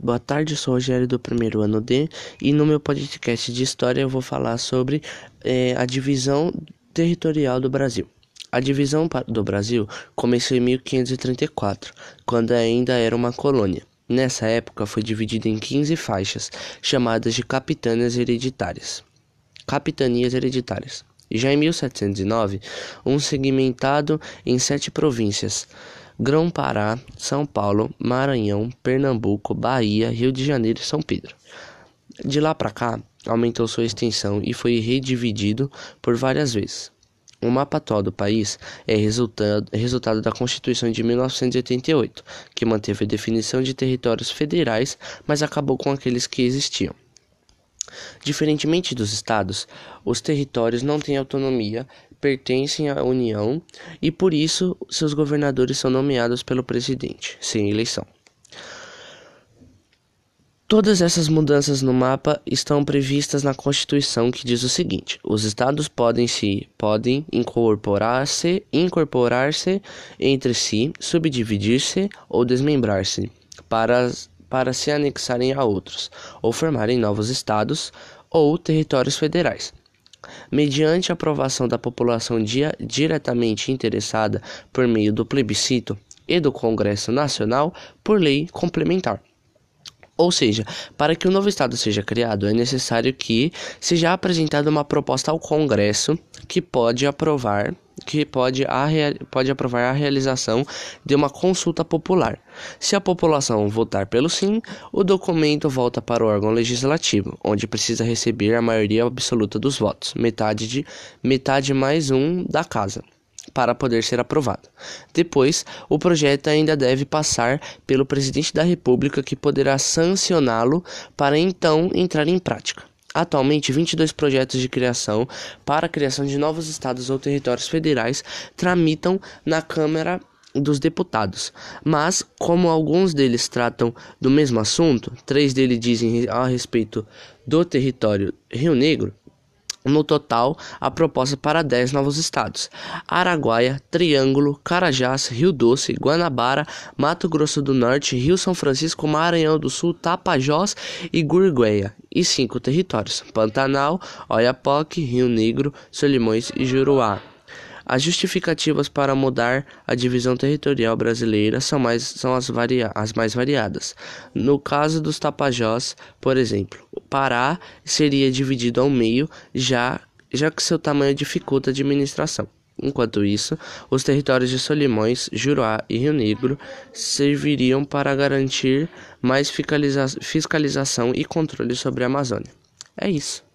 Boa tarde, sou Rogério do primeiro ano D e no meu podcast de história eu vou falar sobre é, a divisão territorial do Brasil. A divisão do Brasil começou em 1534, quando ainda era uma colônia. Nessa época foi dividida em 15 faixas, chamadas de capitanias hereditárias. Capitanias hereditárias. Já em 1709, um segmentado em sete províncias: Grão-Pará, São Paulo, Maranhão, Pernambuco, Bahia, Rio de Janeiro e São Pedro. De lá para cá, aumentou sua extensão e foi redividido por várias vezes. O mapa atual do país é resultado, resultado da Constituição de 1988, que manteve a definição de territórios federais, mas acabou com aqueles que existiam. Diferentemente dos estados, os territórios não têm autonomia, pertencem à União e por isso seus governadores são nomeados pelo presidente, sem eleição. Todas essas mudanças no mapa estão previstas na Constituição, que diz o seguinte: os estados podem se podem incorporar-se, incorporar-se entre si, subdividir-se ou desmembrar-se para para se anexarem a outros ou formarem novos estados ou territórios federais. Mediante aprovação da população dia, diretamente interessada por meio do plebiscito e do Congresso Nacional por lei complementar. Ou seja, para que o novo Estado seja criado, é necessário que seja apresentada uma proposta ao Congresso que pode aprovar que pode, a, pode aprovar a realização de uma consulta popular. Se a população votar pelo sim, o documento volta para o órgão legislativo, onde precisa receber a maioria absoluta dos votos, metade de metade mais um da casa para poder ser aprovado. Depois, o projeto ainda deve passar pelo presidente da República, que poderá sancioná-lo para então entrar em prática. Atualmente, 22 projetos de criação para a criação de novos estados ou territórios federais tramitam na Câmara dos Deputados, mas como alguns deles tratam do mesmo assunto, três deles dizem a respeito do território Rio Negro, no total, a proposta para 10 novos estados: Araguaia, Triângulo, Carajás, Rio Doce, Guanabara, Mato Grosso do Norte, Rio São Francisco, Maranhão do Sul, Tapajós e Gurgueia, e cinco territórios: Pantanal, Oiapoque, Rio Negro, Solimões e Juruá. As justificativas para mudar a divisão territorial brasileira são, mais, são as, varia as mais variadas. No caso dos Tapajós, por exemplo, o Pará seria dividido ao meio, já, já que seu tamanho dificulta a administração. Enquanto isso, os territórios de Solimões, Juruá e Rio Negro serviriam para garantir mais fiscaliza fiscalização e controle sobre a Amazônia. É isso.